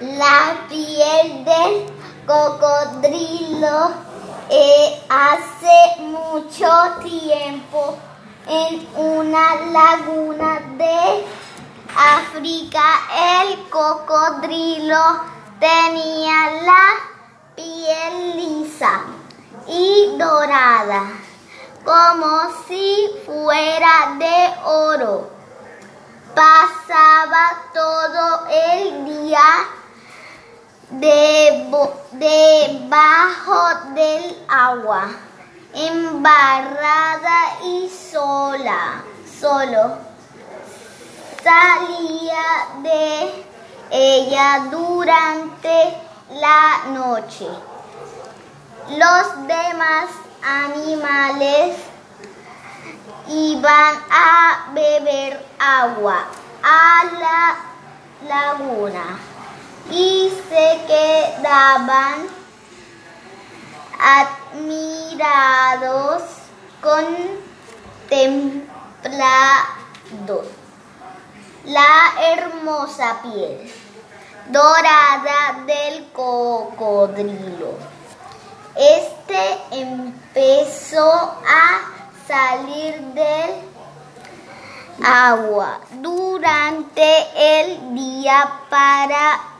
La piel del cocodrilo eh, hace mucho tiempo en una laguna de África el cocodrilo tenía la piel lisa y dorada como si fuera de oro. Pasaba todo el día debajo del agua, embarrada y sola, solo. Salía de ella durante la noche. Los demás animales iban a beber agua a la laguna y se quedaban admirados contemplando la hermosa piel dorada del cocodrilo. Este empezó a salir del agua durante el día para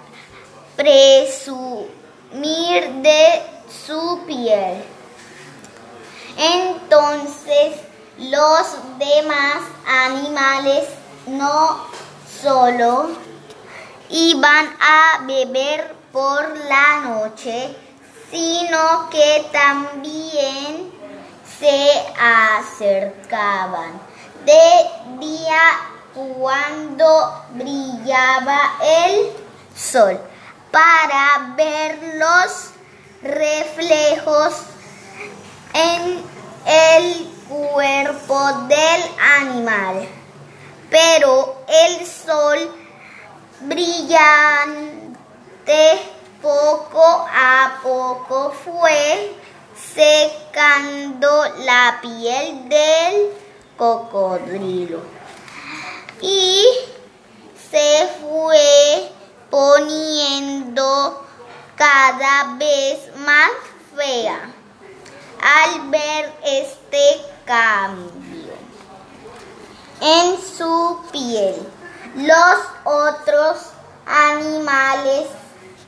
presumir de su piel. Entonces los demás animales no solo iban a beber por la noche, sino que también se acercaban de día cuando brillaba el sol para ver los reflejos en el cuerpo del animal. Pero el sol brillante poco a poco fue secando la piel del cocodrilo y poniendo cada vez más fea al ver este cambio en su piel. Los otros animales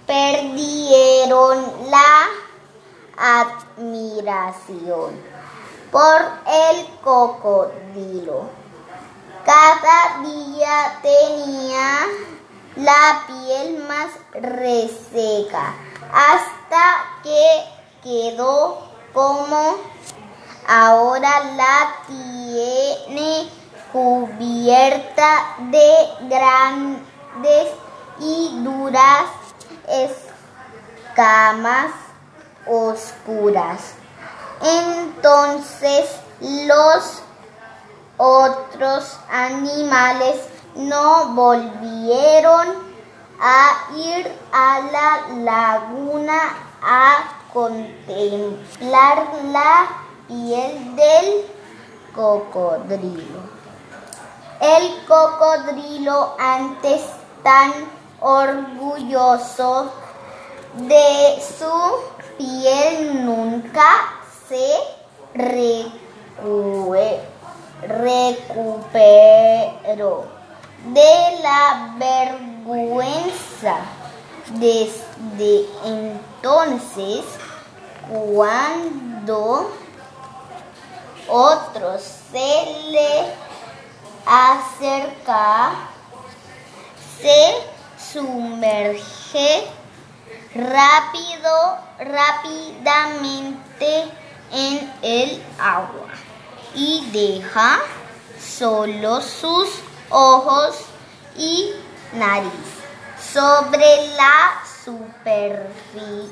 perdieron la admiración por el cocodrilo. Cada día tenía la piel más reseca hasta que quedó como ahora la tiene cubierta de grandes y duras escamas oscuras. Entonces los otros animales no volvieron a ir a la laguna a contemplar la piel del cocodrilo. El cocodrilo antes tan orgulloso de su piel nunca se recuperó de la vergüenza. Desde entonces, cuando otros se le acerca, se sumerge rápido, rápidamente en el agua y deja solo sus ojos y nariz sobre la superficie.